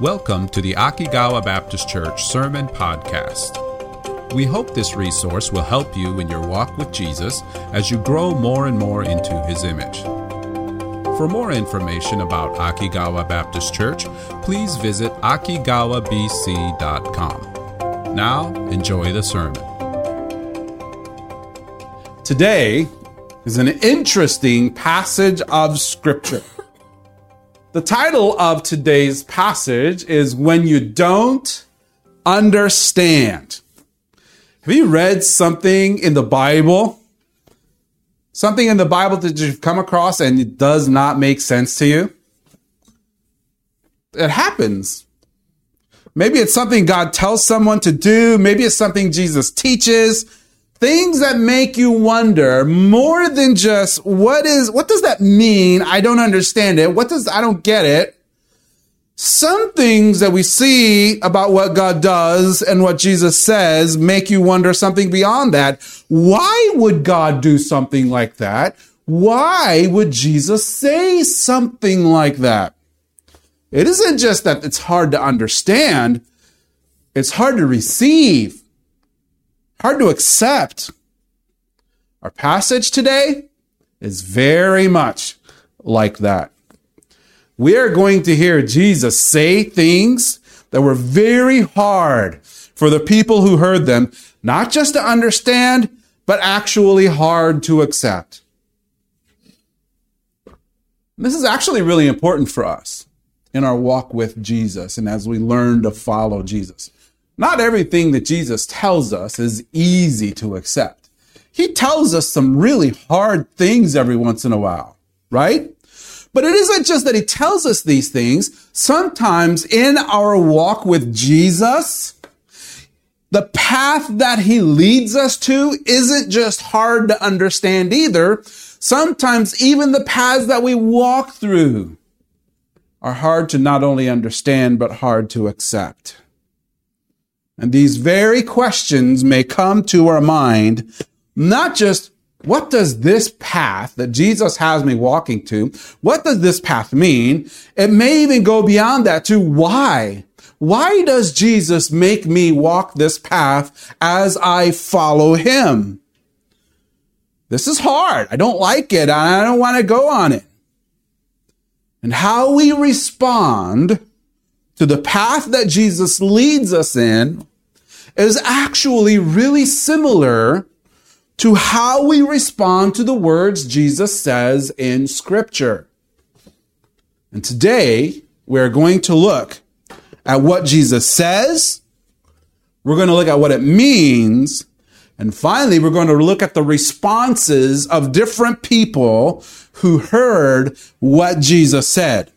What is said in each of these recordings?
Welcome to the Akigawa Baptist Church Sermon Podcast. We hope this resource will help you in your walk with Jesus as you grow more and more into his image. For more information about Akigawa Baptist Church, please visit akigawabc.com. Now, enjoy the sermon. Today is an interesting passage of Scripture. The title of today's passage is When You Don't Understand. Have you read something in the Bible? Something in the Bible that you've come across and it does not make sense to you? It happens. Maybe it's something God tells someone to do. Maybe it's something Jesus teaches things that make you wonder more than just what is what does that mean? I don't understand it. What does i don't get it. Some things that we see about what god does and what jesus says make you wonder something beyond that. Why would god do something like that? Why would jesus say something like that? It isn't just that it's hard to understand. It's hard to receive hard to accept. Our passage today is very much like that. We are going to hear Jesus say things that were very hard for the people who heard them, not just to understand, but actually hard to accept. This is actually really important for us in our walk with Jesus and as we learn to follow Jesus. Not everything that Jesus tells us is easy to accept. He tells us some really hard things every once in a while, right? But it isn't just that he tells us these things. Sometimes in our walk with Jesus, the path that he leads us to isn't just hard to understand either. Sometimes even the paths that we walk through are hard to not only understand, but hard to accept. And these very questions may come to our mind, not just what does this path that Jesus has me walking to, what does this path mean? It may even go beyond that to why. Why does Jesus make me walk this path as I follow him? This is hard. I don't like it. I don't want to go on it. And how we respond to the path that Jesus leads us in is actually really similar to how we respond to the words Jesus says in Scripture. And today, we're going to look at what Jesus says. We're going to look at what it means. And finally, we're going to look at the responses of different people who heard what Jesus said.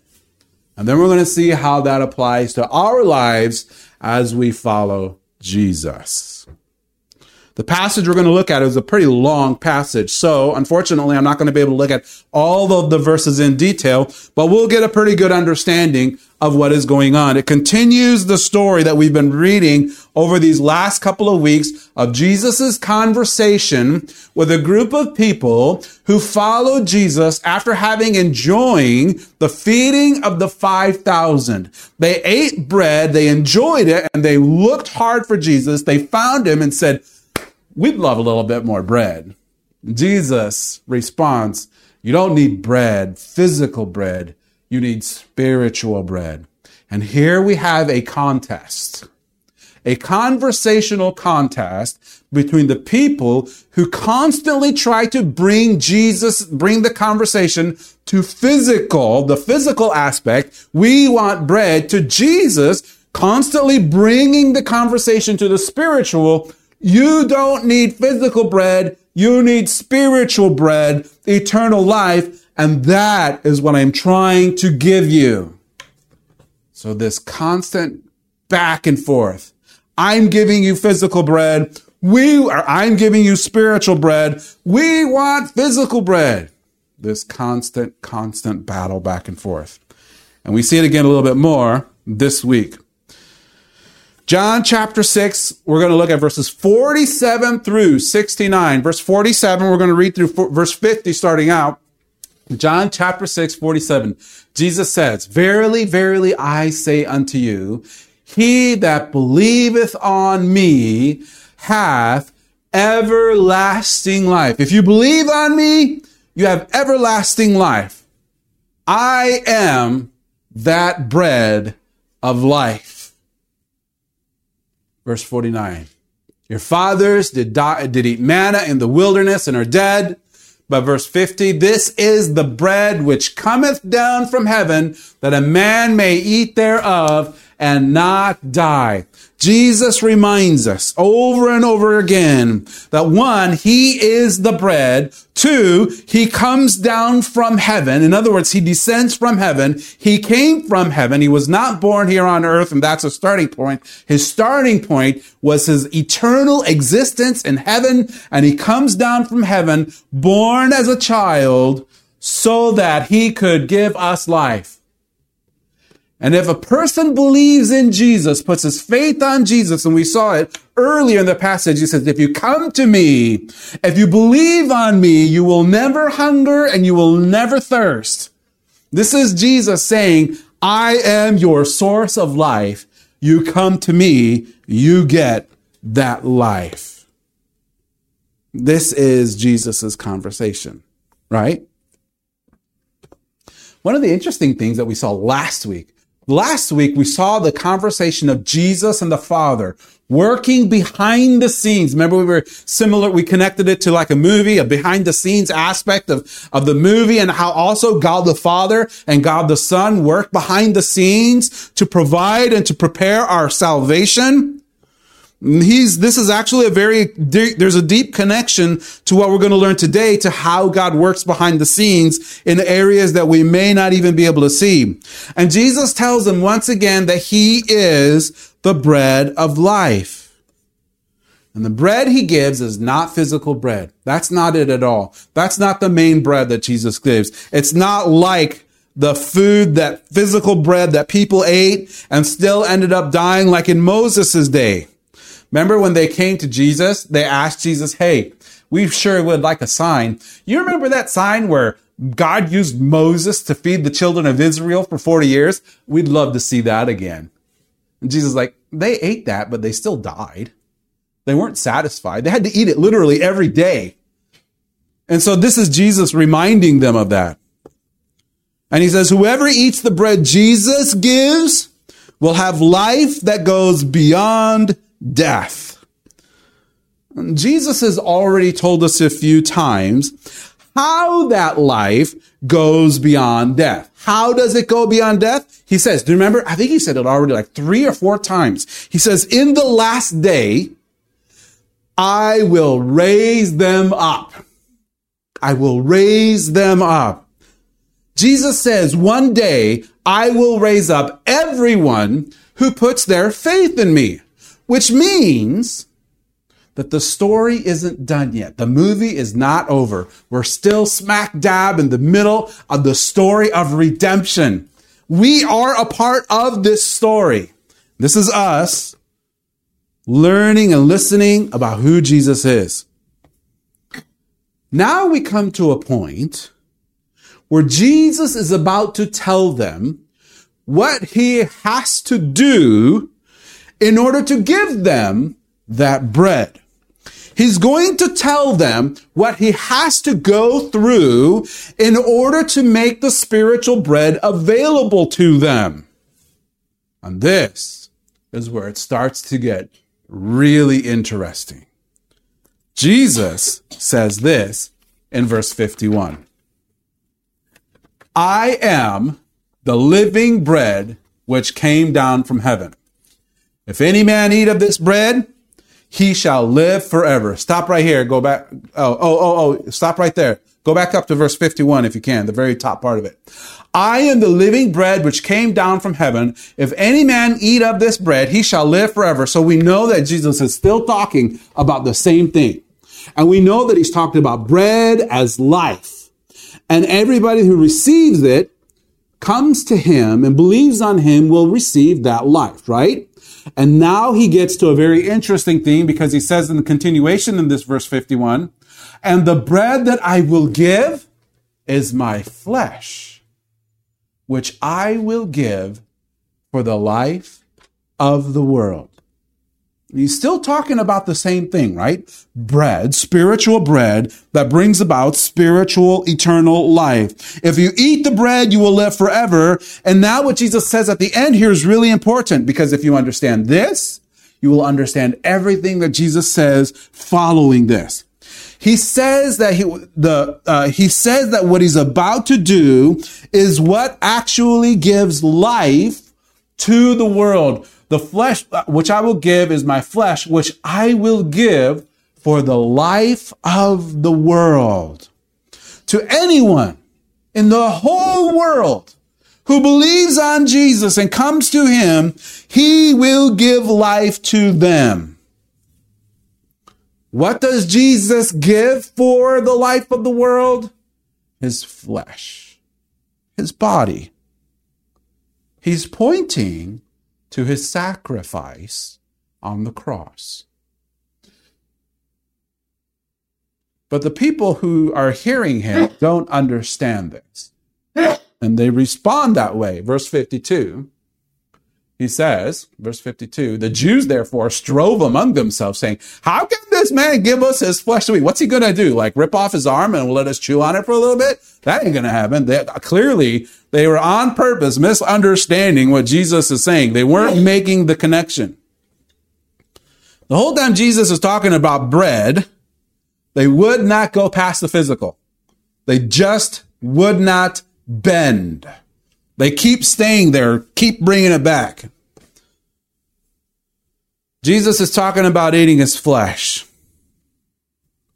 And then we're going to see how that applies to our lives as we follow Jesus. The passage we're going to look at is a pretty long passage. So, unfortunately, I'm not going to be able to look at all of the verses in detail, but we'll get a pretty good understanding of what is going on. It continues the story that we've been reading over these last couple of weeks of Jesus' conversation with a group of people who followed Jesus after having enjoying the feeding of the 5,000. They ate bread, they enjoyed it, and they looked hard for Jesus. They found him and said, we'd love a little bit more bread. Jesus responds, you don't need bread, physical bread. You need spiritual bread. And here we have a contest, a conversational contest between the people who constantly try to bring Jesus, bring the conversation to physical, the physical aspect. We want bread to Jesus, constantly bringing the conversation to the spiritual you don't need physical bread. You need spiritual bread, eternal life. And that is what I'm trying to give you. So this constant back and forth. I'm giving you physical bread. We are, I'm giving you spiritual bread. We want physical bread. This constant, constant battle back and forth. And we see it again a little bit more this week. John chapter 6, we're going to look at verses 47 through 69. Verse 47, we're going to read through verse 50 starting out. John chapter 6, 47. Jesus says, Verily, verily, I say unto you, he that believeth on me hath everlasting life. If you believe on me, you have everlasting life. I am that bread of life. Verse 49. Your fathers did, die, did eat manna in the wilderness and are dead. But verse 50, this is the bread which cometh down from heaven that a man may eat thereof and not die. Jesus reminds us over and over again that one, he is the bread. Two, he comes down from heaven. In other words, he descends from heaven. He came from heaven. He was not born here on earth, and that's a starting point. His starting point was his eternal existence in heaven, and he comes down from heaven, born as a child, so that he could give us life. And if a person believes in Jesus, puts his faith on Jesus, and we saw it earlier in the passage, he says, if you come to me, if you believe on me, you will never hunger and you will never thirst. This is Jesus saying, I am your source of life. You come to me, you get that life. This is Jesus's conversation, right? One of the interesting things that we saw last week Last week, we saw the conversation of Jesus and the Father working behind the scenes. Remember, we were similar. We connected it to like a movie, a behind the scenes aspect of, of the movie and how also God the Father and God the Son work behind the scenes to provide and to prepare our salvation. He's, this is actually a very, there's a deep connection to what we're going to learn today to how God works behind the scenes in areas that we may not even be able to see. And Jesus tells them once again that he is the bread of life. And the bread he gives is not physical bread. That's not it at all. That's not the main bread that Jesus gives. It's not like the food, that physical bread that people ate and still ended up dying like in Moses' day. Remember when they came to Jesus, they asked Jesus, Hey, we sure would like a sign. You remember that sign where God used Moses to feed the children of Israel for 40 years? We'd love to see that again. And Jesus is like, they ate that, but they still died. They weren't satisfied. They had to eat it literally every day. And so this is Jesus reminding them of that. And he says, whoever eats the bread Jesus gives will have life that goes beyond death. Jesus has already told us a few times how that life goes beyond death. How does it go beyond death? He says, do you remember? I think he said it already like three or four times. He says, in the last day, I will raise them up. I will raise them up. Jesus says, one day I will raise up everyone who puts their faith in me which means that the story isn't done yet. The movie is not over. We're still smack dab in the middle of the story of redemption. We are a part of this story. This is us learning and listening about who Jesus is. Now we come to a point where Jesus is about to tell them what he has to do in order to give them that bread. He's going to tell them what he has to go through in order to make the spiritual bread available to them. And this is where it starts to get really interesting. Jesus says this in verse 51. I am the living bread which came down from heaven. If any man eat of this bread, he shall live forever. Stop right here. Go back. Oh, oh, oh, oh, stop right there. Go back up to verse 51 if you can, the very top part of it. I am the living bread which came down from heaven. If any man eat of this bread, he shall live forever. So we know that Jesus is still talking about the same thing. And we know that he's talking about bread as life. And everybody who receives it comes to him and believes on him will receive that life, right? And now he gets to a very interesting thing because he says in the continuation in this verse 51, and the bread that I will give is my flesh, which I will give for the life of the world. He's still talking about the same thing, right? Bread, spiritual bread that brings about spiritual eternal life. If you eat the bread, you will live forever. And now what Jesus says at the end here is really important because if you understand this, you will understand everything that Jesus says following this. He says that he, the, uh, he says that what he's about to do is what actually gives life to the world. The flesh, uh, which I will give is my flesh, which I will give for the life of the world. To anyone in the whole world who believes on Jesus and comes to him, he will give life to them. What does Jesus give for the life of the world? His flesh, his body. He's pointing to his sacrifice on the cross. But the people who are hearing him don't understand this. And they respond that way. Verse 52, he says, verse 52, the Jews therefore strove among themselves, saying, How can this man give us his flesh to eat? What's he going to do? Like rip off his arm and let us chew on it for a little bit? That ain't going to happen. They, clearly, they were on purpose misunderstanding what Jesus is saying. They weren't making the connection. The whole time Jesus is talking about bread, they would not go past the physical. They just would not bend. They keep staying there, keep bringing it back. Jesus is talking about eating his flesh.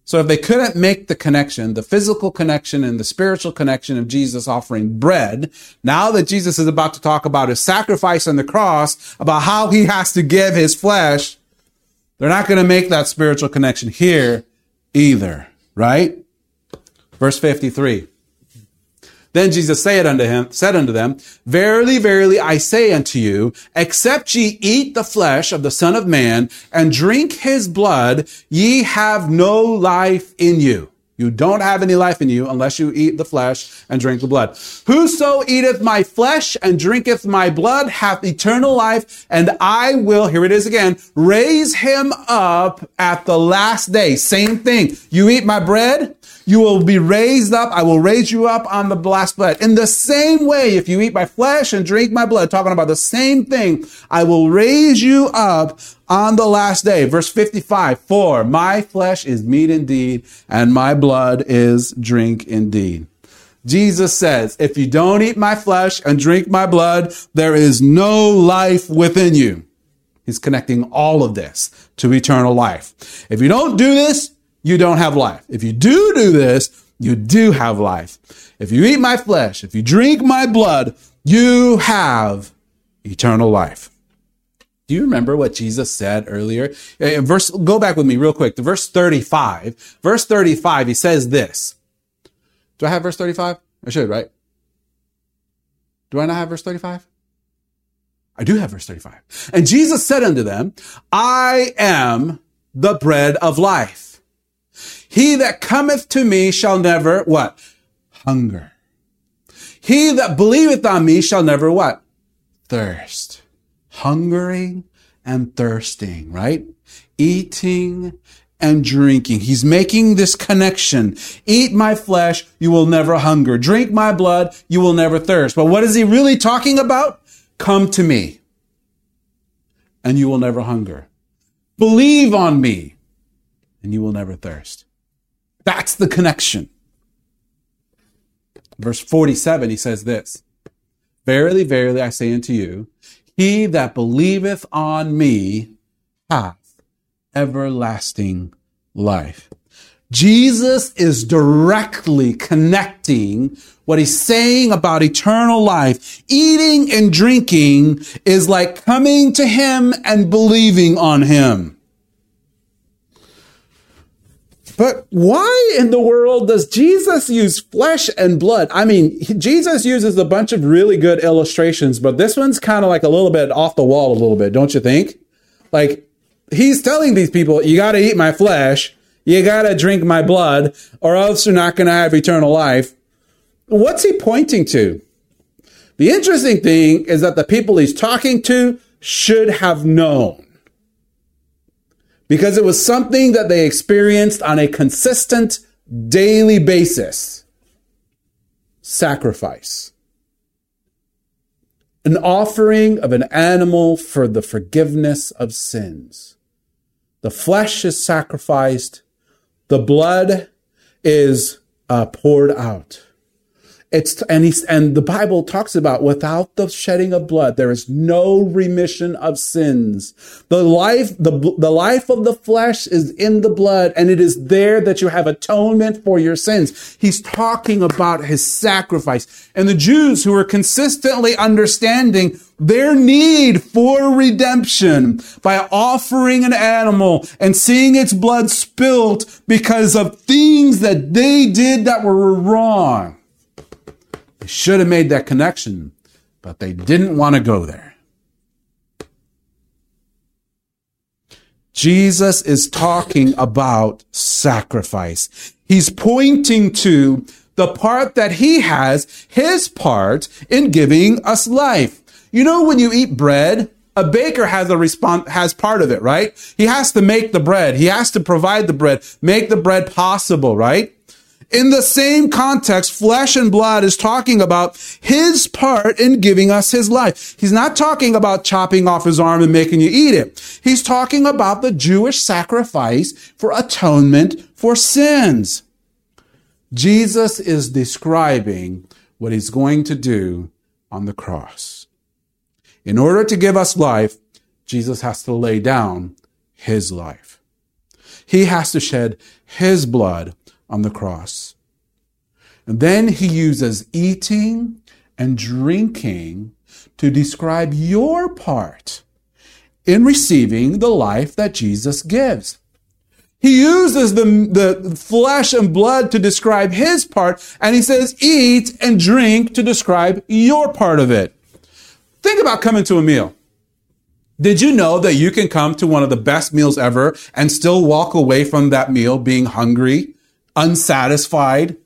So if they couldn't make the connection, the physical connection and the spiritual connection of Jesus offering bread, now that Jesus is about to talk about his sacrifice on the cross, about how he has to give his flesh, they're not going to make that spiritual connection here either, right? Verse 53. Then Jesus said unto him, said unto them, Verily, verily, I say unto you, except ye eat the flesh of the Son of Man and drink his blood, ye have no life in you. You don't have any life in you unless you eat the flesh and drink the blood. Whoso eateth my flesh and drinketh my blood hath eternal life, and I will, here it is again, raise him up at the last day. Same thing. You eat my bread, you will be raised up. I will raise you up on the last blood. In the same way, if you eat my flesh and drink my blood, talking about the same thing, I will raise you up on the last day. Verse 55, for my flesh is meat indeed, and my blood is drink indeed. Jesus says, if you don't eat my flesh and drink my blood, there is no life within you. He's connecting all of this to eternal life. If you don't do this, you don't have life. If you do do this, you do have life. If you eat my flesh, if you drink my blood, you have eternal life. Do you remember what Jesus said earlier? Uh, in verse, go back with me real quick to verse 35. Verse 35, he says this. Do I have verse 35? I should, right? Do I not have verse 35? I do have verse 35. And Jesus said unto them, I am the bread of life. He that cometh to me shall never what? Hunger. He that believeth on me shall never what? Thirst. Hungering and thirsting, right? Eating and drinking. He's making this connection. Eat my flesh, you will never hunger. Drink my blood, you will never thirst. But what is he really talking about? Come to me and you will never hunger. Believe on me and you will never thirst. That's the connection. Verse 47, he says this Verily, verily, I say unto you, he that believeth on me hath everlasting life. Jesus is directly connecting what he's saying about eternal life. Eating and drinking is like coming to him and believing on him. But why in the world does Jesus use flesh and blood? I mean, Jesus uses a bunch of really good illustrations, but this one's kind of like a little bit off the wall, a little bit, don't you think? Like, he's telling these people, you got to eat my flesh, you got to drink my blood, or else you're not going to have eternal life. What's he pointing to? The interesting thing is that the people he's talking to should have known because it was something that they experienced on a consistent daily basis. Sacrifice. An offering of an animal for the forgiveness of sins. The flesh is sacrificed. The blood is uh, poured out. It's and he's and the Bible talks about without the shedding of blood, there is no remission of sins. The life, the, the life of the flesh is in the blood, and it is there that you have atonement for your sins. He's talking about his sacrifice. And the Jews who were consistently understanding their need for redemption by offering an animal and seeing its blood spilt because of things that they did that were wrong they should have made that connection, but they didn't want to go there. Jesus is talking about sacrifice. He's pointing to the part that he has, his part in giving us life. You know, when you eat bread, a baker has a response, has part of it, right? He has to make the bread. He has to provide the bread, make the bread possible, right? In the same context, flesh and blood is talking about his part in giving us his life. He's not talking about chopping off his arm and making you eat it. He's talking about the Jewish sacrifice for atonement for sins. Jesus is describing what he's going to do on the cross. In order to give us life, Jesus has to lay down his life. He has to shed his blood on the cross. And then he uses eating and drinking to describe your part in receiving the life that Jesus gives. He uses the, the flesh and blood to describe his part, and he says, eat and drink to describe your part of it. Think about coming to a meal. Did you know that you can come to one of the best meals ever and still walk away from that meal being hungry unsatisfied,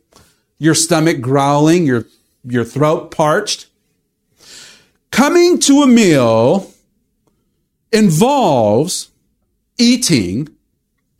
your stomach growling, your, your throat parched. Coming to a meal involves eating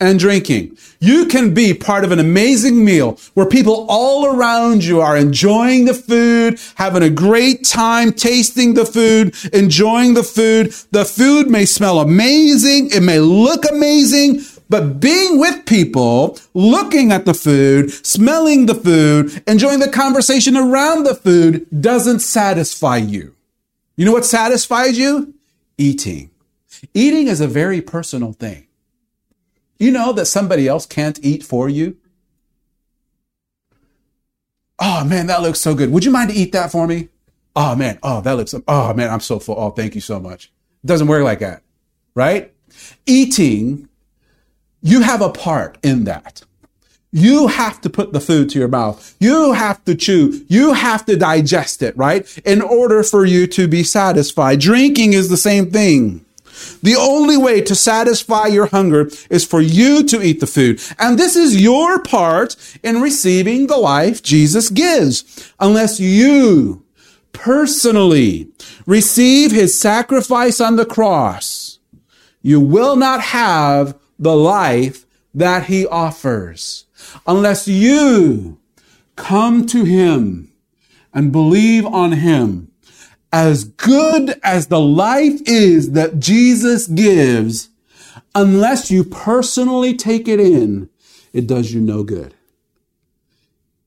and drinking. You can be part of an amazing meal where people all around you are enjoying the food, having a great time tasting the food, enjoying the food. The food may smell amazing. It may look amazing, but being with people, looking at the food, smelling the food, enjoying the conversation around the food doesn't satisfy you. You know what satisfies you? Eating. Eating is a very personal thing. You know that somebody else can't eat for you? Oh man, that looks so good. Would you mind to eat that for me? Oh man, oh, that looks, oh man, I'm so full. Oh, thank you so much. It doesn't work like that, right? Eating you have a part in that. You have to put the food to your mouth. You have to chew. You have to digest it, right? In order for you to be satisfied. Drinking is the same thing. The only way to satisfy your hunger is for you to eat the food. And this is your part in receiving the life Jesus gives. Unless you personally receive his sacrifice on the cross, you will not have the life that he offers. Unless you come to him and believe on him, as good as the life is that Jesus gives, unless you personally take it in, it does you no good.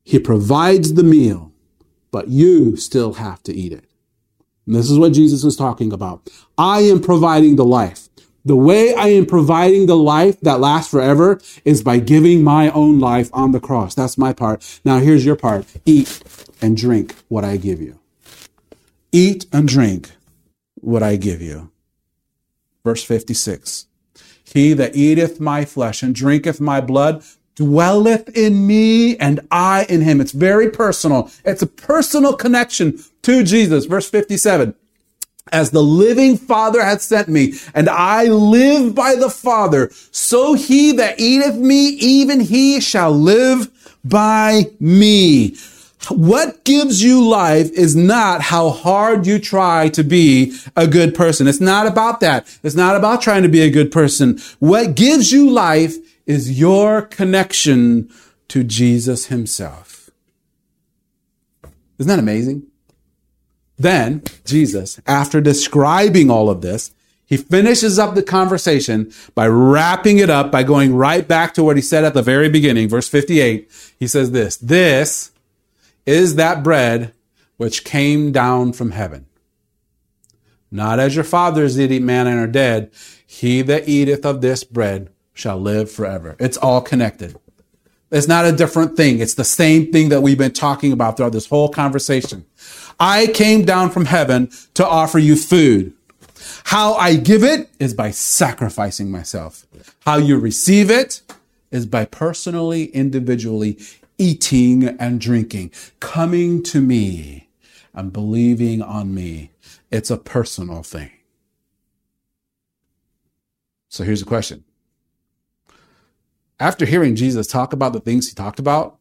He provides the meal, but you still have to eat it. And this is what Jesus is talking about. I am providing the life. The way I am providing the life that lasts forever is by giving my own life on the cross. That's my part. Now here's your part. Eat and drink what I give you. Eat and drink what I give you. Verse 56. He that eateth my flesh and drinketh my blood dwelleth in me and I in him. It's very personal. It's a personal connection to Jesus. Verse 57 as the living Father hath sent me, and I live by the Father, so he that eateth me, even he shall live by me. what gives you life is not how hard you try to be a good person. It's not about that. It's not about trying to be a good person. What gives you life is your connection to Jesus himself. Isn't that amazing? Then Jesus, after describing all of this, he finishes up the conversation by wrapping it up by going right back to what he said at the very beginning, verse 58. He says this, this is that bread which came down from heaven. Not as your fathers did eat manna and are dead. He that eateth of this bread shall live forever. It's all connected. It's not a different thing. It's the same thing that we've been talking about throughout this whole conversation. I came down from heaven to offer you food. How I give it is by sacrificing myself. How you receive it is by personally, individually eating and drinking, coming to me and believing on me. It's a personal thing. So here's a question. After hearing Jesus talk about the things he talked about,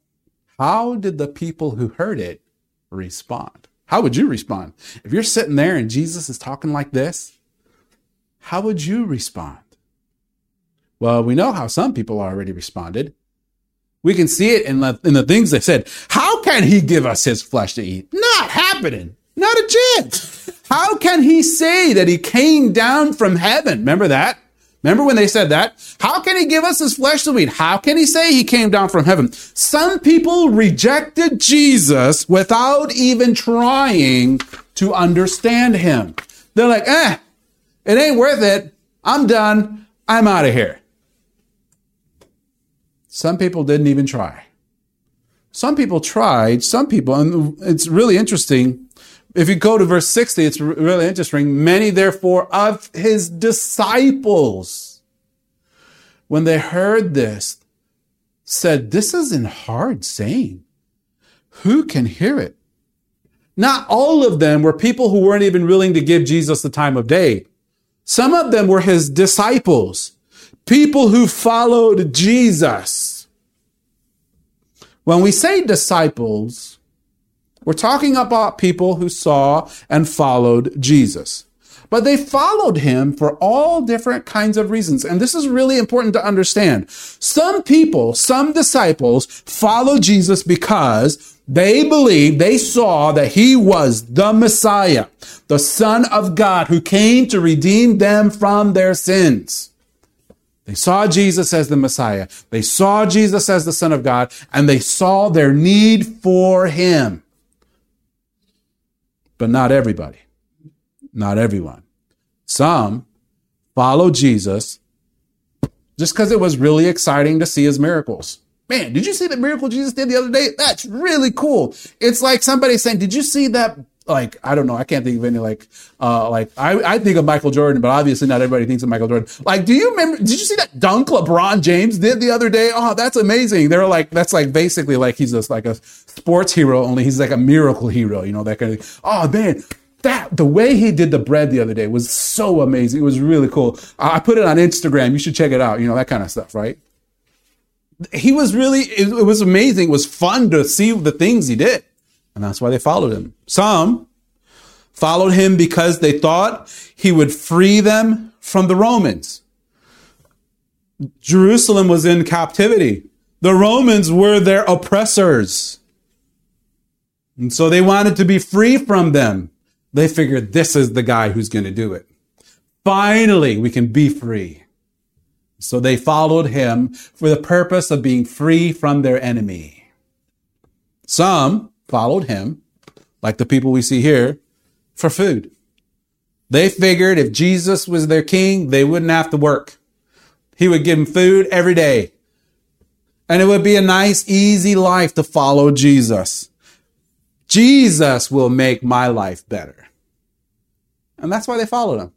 how did the people who heard it respond? How would you respond? If you're sitting there and Jesus is talking like this, how would you respond? Well, we know how some people already responded. We can see it in the, in the things they said. How can he give us his flesh to eat? Not happening. Not a chance. How can he say that he came down from heaven? Remember that? Remember when they said that? How can he give us his flesh to eat? How can he say he came down from heaven? Some people rejected Jesus without even trying to understand him. They're like, eh, it ain't worth it. I'm done. I'm out of here. Some people didn't even try. Some people tried. Some people, and it's really interesting. If you go to verse 60, it's really interesting. Many, therefore, of his disciples, when they heard this, said, This isn't hard saying. Who can hear it? Not all of them were people who weren't even willing to give Jesus the time of day. Some of them were his disciples people who followed Jesus. When we say disciples, we're talking about people who saw and followed Jesus. But they followed him for all different kinds of reasons. And this is really important to understand. Some people, some disciples followed Jesus because they believed, they saw that he was the Messiah, the Son of God who came to redeem them from their sins. They saw Jesus as the Messiah. They saw Jesus as the Son of God, and they saw their need for Him. But not everybody. Not everyone. Some follow Jesus just because it was really exciting to see His miracles. Man, did you see the miracle Jesus did the other day? That's really cool. It's like somebody saying, did you see that like I don't know, I can't think of any like uh like I, I think of Michael Jordan, but obviously not everybody thinks of Michael Jordan. Like, do you remember did you see that dunk LeBron James did the other day? Oh, that's amazing. They're like that's like basically like he's just like a sports hero, only he's like a miracle hero, you know, that kind of thing. oh man. That the way he did the bread the other day was so amazing. It was really cool. I put it on Instagram. You should check it out. You know, that kind of stuff, right? He was really, it, it was amazing. It was fun to see the things he did. And that's why they followed him. Some followed him because they thought he would free them from the Romans. Jerusalem was in captivity. The Romans were their oppressors. And so they wanted to be free from them. They figured this is the guy who's going to do it. Finally, we can be free. So they followed him for the purpose of being free from their enemy. Some followed him, like the people we see here, for food. They figured if Jesus was their king, they wouldn't have to work. He would give them food every day. And it would be a nice, easy life to follow Jesus. Jesus will make my life better. And that's why they followed him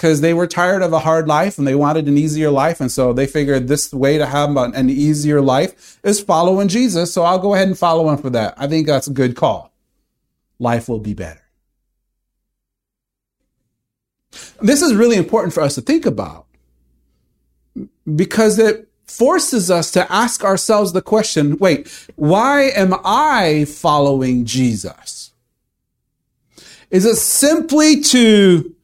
because they were tired of a hard life and they wanted an easier life. And so they figured this way to have an easier life is following Jesus. So I'll go ahead and follow him for that. I think that's a good call. Life will be better. This is really important for us to think about because it forces us to ask ourselves the question wait, why am I following Jesus? Is it simply to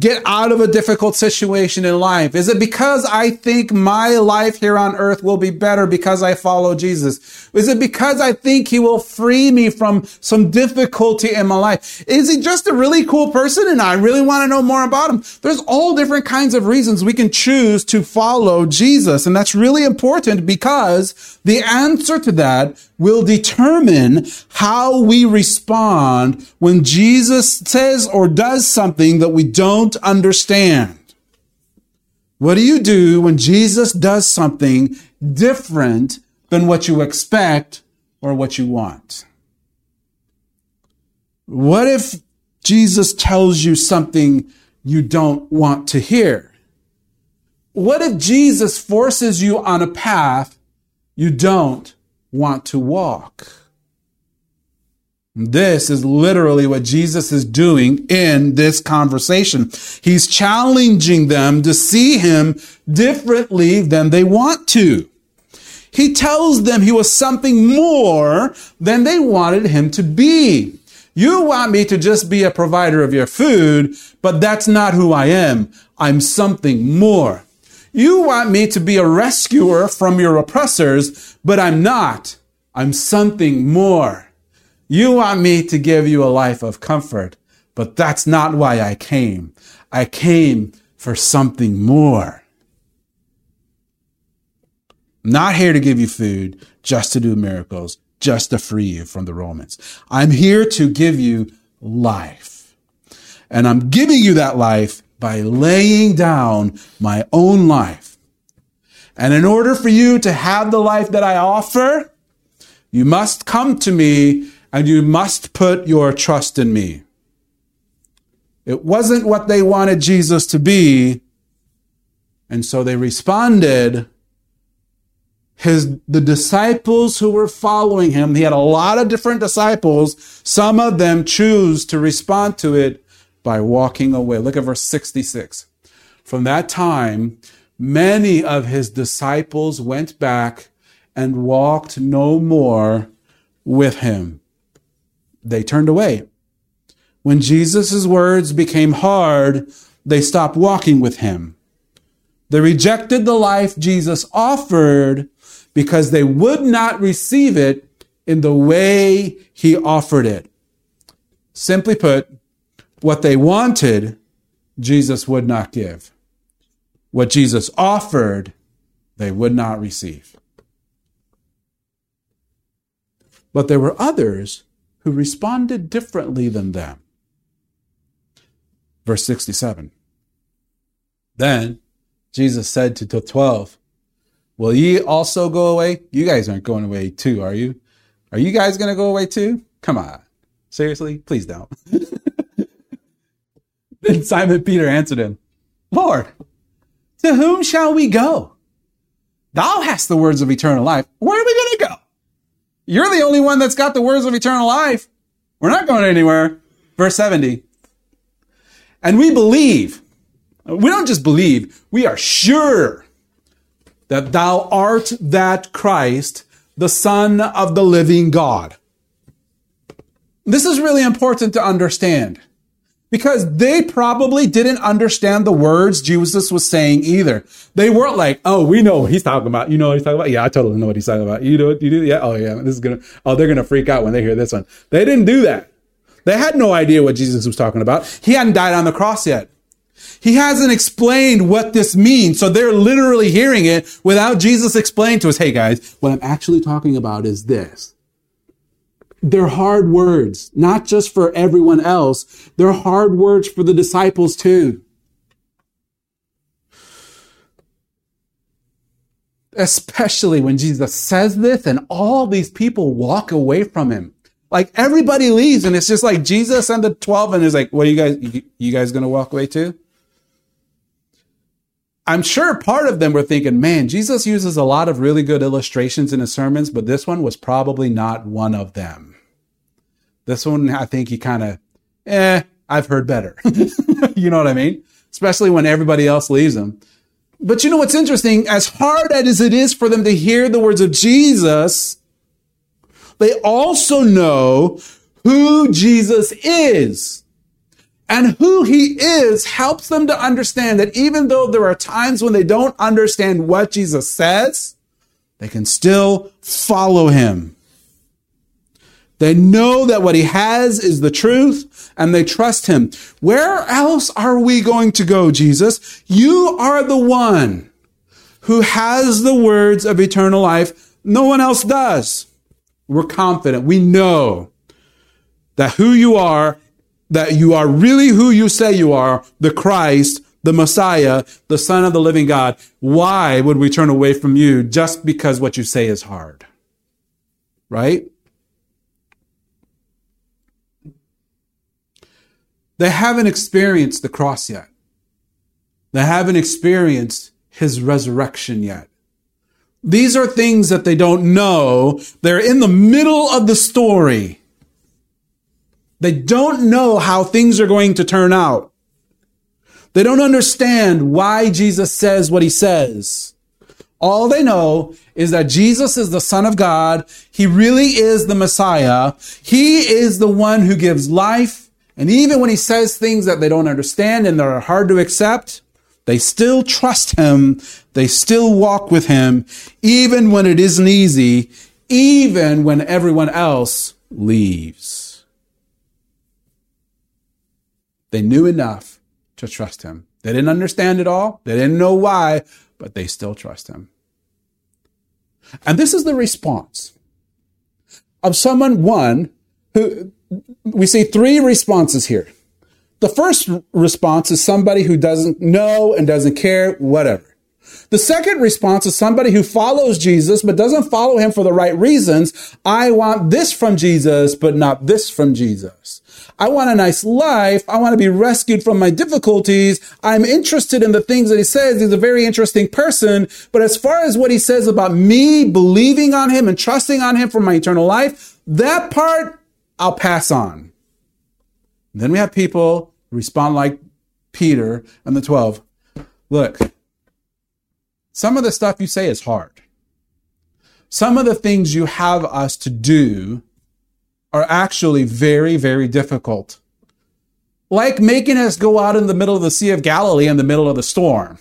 get out of a difficult situation in life? Is it because I think my life here on earth will be better because I follow Jesus? Is it because I think he will free me from some difficulty in my life? Is he just a really cool person and I really want to know more about him? There's all different kinds of reasons we can choose to follow Jesus. And that's really important because the answer to that will determine how we respond when Jesus says or does something that we don't understand. What do you do when Jesus does something different than what you expect or what you want? What if Jesus tells you something you don't want to hear? What if Jesus forces you on a path you don't want to walk. This is literally what Jesus is doing in this conversation. He's challenging them to see him differently than they want to. He tells them he was something more than they wanted him to be. You want me to just be a provider of your food, but that's not who I am. I'm something more. You want me to be a rescuer from your oppressors, but I'm not. I'm something more. You want me to give you a life of comfort, but that's not why I came. I came for something more. I'm not here to give you food just to do miracles, just to free you from the Romans. I'm here to give you life. And I'm giving you that life by laying down my own life. And in order for you to have the life that I offer, you must come to me and you must put your trust in me. It wasn't what they wanted Jesus to be. And so they responded. His, the disciples who were following him, he had a lot of different disciples. Some of them choose to respond to it by walking away. Look at verse 66. From that time, many of his disciples went back and walked no more with him. They turned away. When Jesus' words became hard, they stopped walking with him. They rejected the life Jesus offered because they would not receive it in the way he offered it. Simply put, what they wanted, Jesus would not give. What Jesus offered, they would not receive. But there were others who responded differently than them. Verse 67. Then Jesus said to the twelve, Will ye also go away? You guys aren't going away too, are you? Are you guys going to go away too? Come on. Seriously? Please don't. Then Simon Peter answered him, Lord, to whom shall we go? Thou hast the words of eternal life. Where are we going to go? You're the only one that's got the words of eternal life. We're not going anywhere. Verse 70. And we believe, we don't just believe, we are sure that thou art that Christ, the Son of the living God. This is really important to understand because they probably didn't understand the words Jesus was saying either. They weren't like, "Oh, we know what he's talking about." You know what he's talking about? Yeah, I totally know what he's talking about. You know what you do? Yeah. Oh, yeah. This is gonna. Oh, they're gonna freak out when they hear this one. They didn't do that. They had no idea what Jesus was talking about. He hadn't died on the cross yet. He hasn't explained what this means. So they're literally hearing it without Jesus explaining to us, hey guys, what I'm actually talking about is this. They're hard words, not just for everyone else. They're hard words for the disciples too. Especially when Jesus says this and all these people walk away from him. Like everybody leaves and it's just like Jesus and the 12 and it's like, what are you guys, you guys going to walk away too? I'm sure part of them were thinking, man, Jesus uses a lot of really good illustrations in his sermons, but this one was probably not one of them. This one, I think he kind of, eh, I've heard better. you know what I mean? Especially when everybody else leaves him. But you know what's interesting? As hard as it is for them to hear the words of Jesus, they also know who Jesus is. And who he is helps them to understand that even though there are times when they don't understand what Jesus says, they can still follow him. They know that what he has is the truth and they trust him. Where else are we going to go, Jesus? You are the one who has the words of eternal life. No one else does. We're confident. We know that who you are that you are really who you say you are, the Christ, the Messiah, the Son of the living God. Why would we turn away from you just because what you say is hard? Right? They haven't experienced the cross yet. They haven't experienced his resurrection yet. These are things that they don't know. They're in the middle of the story. They don't know how things are going to turn out. They don't understand why Jesus says what he says. All they know is that Jesus is the Son of God. He really is the Messiah. He is the one who gives life. And even when he says things that they don't understand and that are hard to accept, they still trust him. They still walk with him, even when it isn't easy, even when everyone else leaves. They knew enough to trust him. They didn't understand it all. They didn't know why, but they still trust him. And this is the response of someone, one, who we see three responses here. The first response is somebody who doesn't know and doesn't care, whatever. The second response is somebody who follows Jesus, but doesn't follow him for the right reasons. I want this from Jesus, but not this from Jesus. I want a nice life. I want to be rescued from my difficulties. I'm interested in the things that he says. He's a very interesting person. But as far as what he says about me believing on him and trusting on him for my eternal life, that part I'll pass on. Then we have people respond like Peter and the 12. Look, some of the stuff you say is hard. Some of the things you have us to do are actually very, very difficult. Like making us go out in the middle of the Sea of Galilee in the middle of the storm.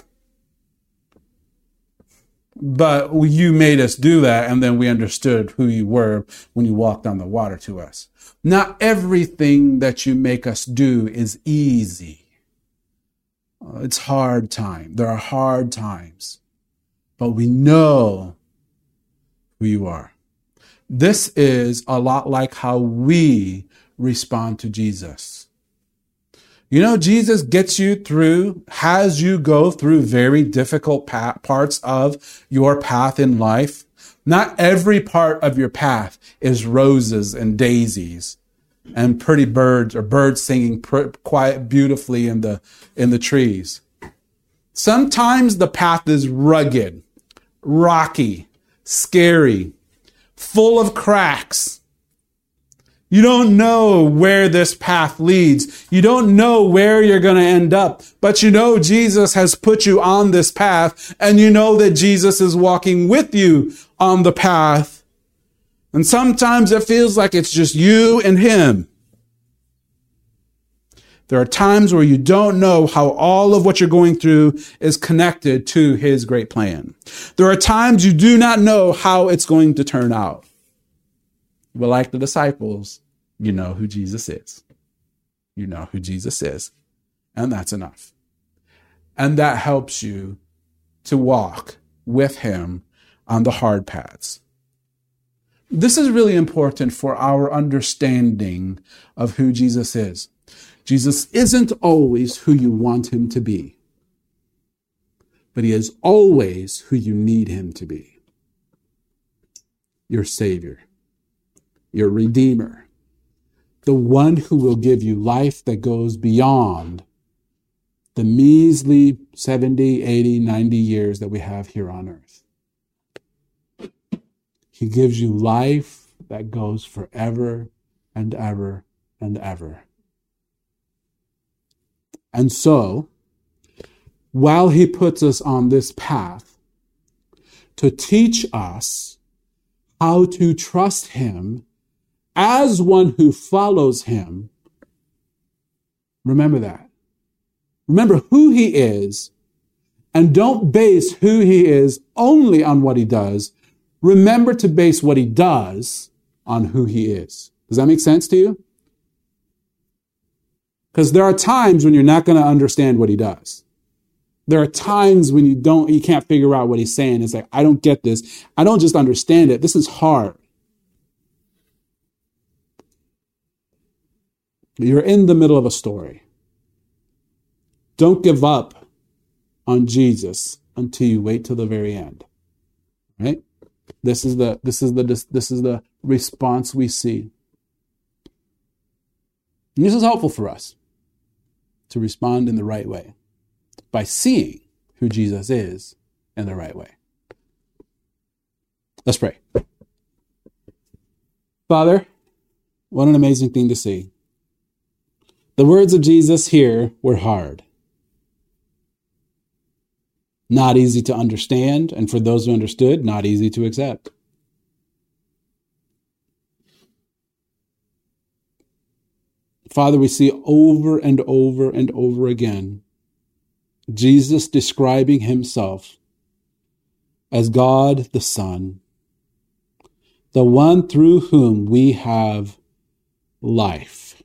But you made us do that, and then we understood who you were when you walked on the water to us. Not everything that you make us do is easy. Uh, it's hard time. There are hard times. But we know who you are. This is a lot like how we respond to Jesus. You know, Jesus gets you through, has you go through very difficult parts of your path in life. Not every part of your path is roses and daisies and pretty birds or birds singing pr- quiet beautifully in the, in the trees. Sometimes the path is rugged, rocky, scary, full of cracks. You don't know where this path leads. You don't know where you're going to end up, but you know Jesus has put you on this path and you know that Jesus is walking with you on the path. And sometimes it feels like it's just you and him. There are times where you don't know how all of what you're going through is connected to his great plan. There are times you do not know how it's going to turn out. But like the disciples, you know who Jesus is. You know who Jesus is. And that's enough. And that helps you to walk with him on the hard paths. This is really important for our understanding of who Jesus is. Jesus isn't always who you want him to be, but he is always who you need him to be your Savior, your Redeemer, the one who will give you life that goes beyond the measly 70, 80, 90 years that we have here on earth. He gives you life that goes forever and ever and ever. And so, while he puts us on this path to teach us how to trust him as one who follows him. Remember that. Remember who he is and don't base who he is only on what he does. Remember to base what he does on who he is. Does that make sense to you? Because there are times when you're not going to understand what he does. There are times when you don't, you can't figure out what he's saying. It's like, I don't get this. I don't just understand it. This is hard. You're in the middle of a story. Don't give up on Jesus until you wait till the very end. Right? This is the this is the this, this is the response we see. And this is helpful for us to respond in the right way by seeing who Jesus is in the right way. Let's pray. Father, what an amazing thing to see. The words of Jesus here were hard. Not easy to understand, and for those who understood, not easy to accept. Father, we see over and over and over again Jesus describing himself as God the Son, the one through whom we have life.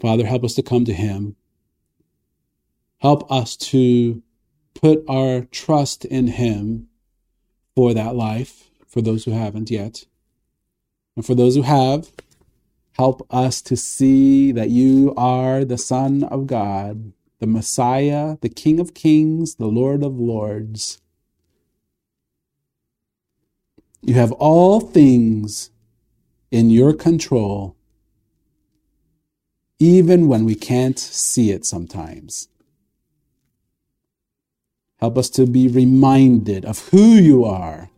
Father, help us to come to him. Help us to put our trust in him for that life, for those who haven't yet. And for those who have, Help us to see that you are the Son of God, the Messiah, the King of Kings, the Lord of Lords. You have all things in your control, even when we can't see it sometimes. Help us to be reminded of who you are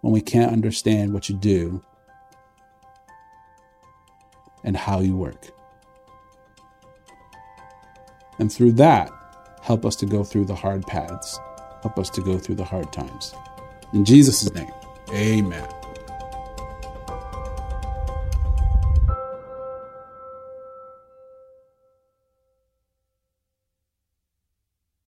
when we can't understand what you do and how you work. And through that, help us to go through the hard paths. Help us to go through the hard times. In Jesus' name, amen.